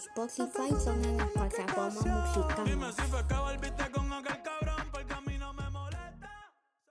Spotify son en plataformas musicales.